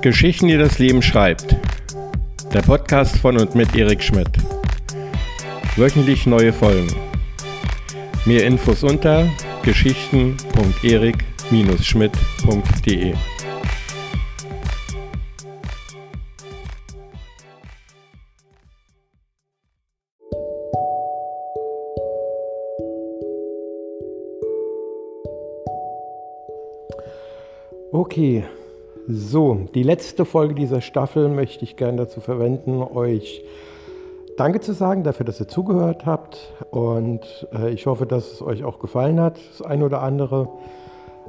Geschichten, die das Leben schreibt. Der Podcast von und mit Erik Schmidt. Wöchentlich neue Folgen. Mehr Infos unter geschichten.erik-schmidt.de. Okay, so, die letzte Folge dieser Staffel möchte ich gerne dazu verwenden, euch Danke zu sagen dafür, dass ihr zugehört habt. Und äh, ich hoffe, dass es euch auch gefallen hat, das eine oder andere.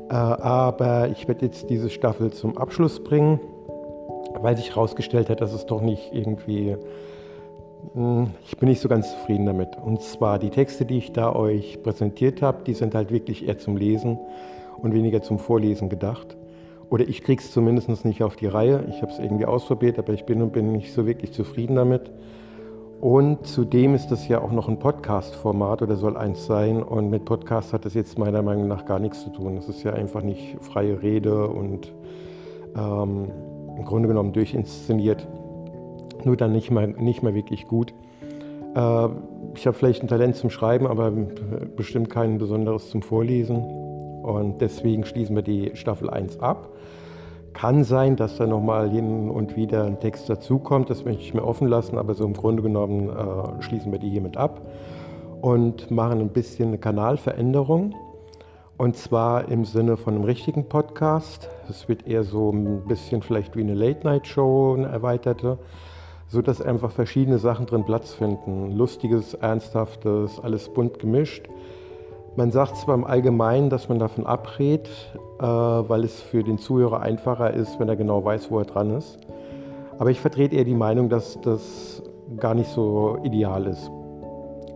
Äh, aber ich werde jetzt diese Staffel zum Abschluss bringen, weil sich herausgestellt hat, dass es doch nicht irgendwie. Hm, ich bin nicht so ganz zufrieden damit. Und zwar die Texte, die ich da euch präsentiert habe, die sind halt wirklich eher zum Lesen und weniger zum Vorlesen gedacht. Oder ich kriege es zumindest nicht auf die Reihe. Ich habe es irgendwie ausprobiert, aber ich bin und bin nicht so wirklich zufrieden damit. Und zudem ist das ja auch noch ein Podcast-Format oder soll eins sein. Und mit Podcast hat das jetzt meiner Meinung nach gar nichts zu tun. Es ist ja einfach nicht freie Rede und ähm, im Grunde genommen durchinszeniert. Nur dann nicht mehr, nicht mehr wirklich gut. Äh, ich habe vielleicht ein Talent zum Schreiben, aber bestimmt kein besonderes zum Vorlesen. Und deswegen schließen wir die Staffel 1 ab. Kann sein, dass da nochmal hin und wieder ein Text dazukommt, das möchte ich mir offen lassen, aber so im Grunde genommen äh, schließen wir die hiermit ab und machen ein bisschen eine Kanalveränderung. Und zwar im Sinne von einem richtigen Podcast. Es wird eher so ein bisschen vielleicht wie eine Late-Night-Show, eine erweiterte, sodass einfach verschiedene Sachen drin Platz finden. Lustiges, Ernsthaftes, alles bunt gemischt. Man sagt zwar im Allgemeinen, dass man davon abrät, äh, weil es für den Zuhörer einfacher ist, wenn er genau weiß, wo er dran ist. Aber ich vertrete eher die Meinung, dass das gar nicht so ideal ist,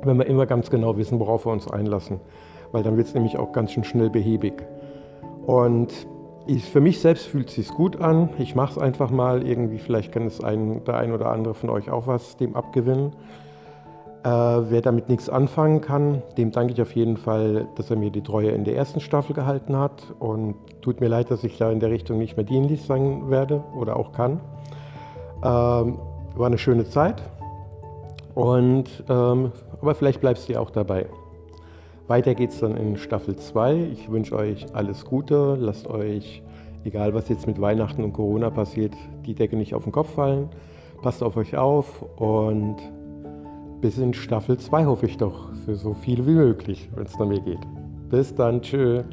wenn wir immer ganz genau wissen, worauf wir uns einlassen, weil dann wird es nämlich auch ganz schön schnell behäbig. Und ich, für mich selbst fühlt es sich gut an. Ich mache es einfach mal irgendwie. Vielleicht kann es ein, der ein oder andere von euch auch was dem abgewinnen. Äh, wer damit nichts anfangen kann, dem danke ich auf jeden Fall, dass er mir die Treue in der ersten Staffel gehalten hat. Und tut mir leid, dass ich da in der Richtung nicht mehr dienlich sein werde oder auch kann. Ähm, war eine schöne Zeit. Und, ähm, aber vielleicht bleibst du ja auch dabei. Weiter geht's dann in Staffel 2. Ich wünsche euch alles Gute. Lasst euch, egal was jetzt mit Weihnachten und Corona passiert, die Decke nicht auf den Kopf fallen. Passt auf euch auf und bis in Staffel 2 hoffe ich doch, für so viel wie möglich, wenn es dann mir geht. Bis dann, tschö.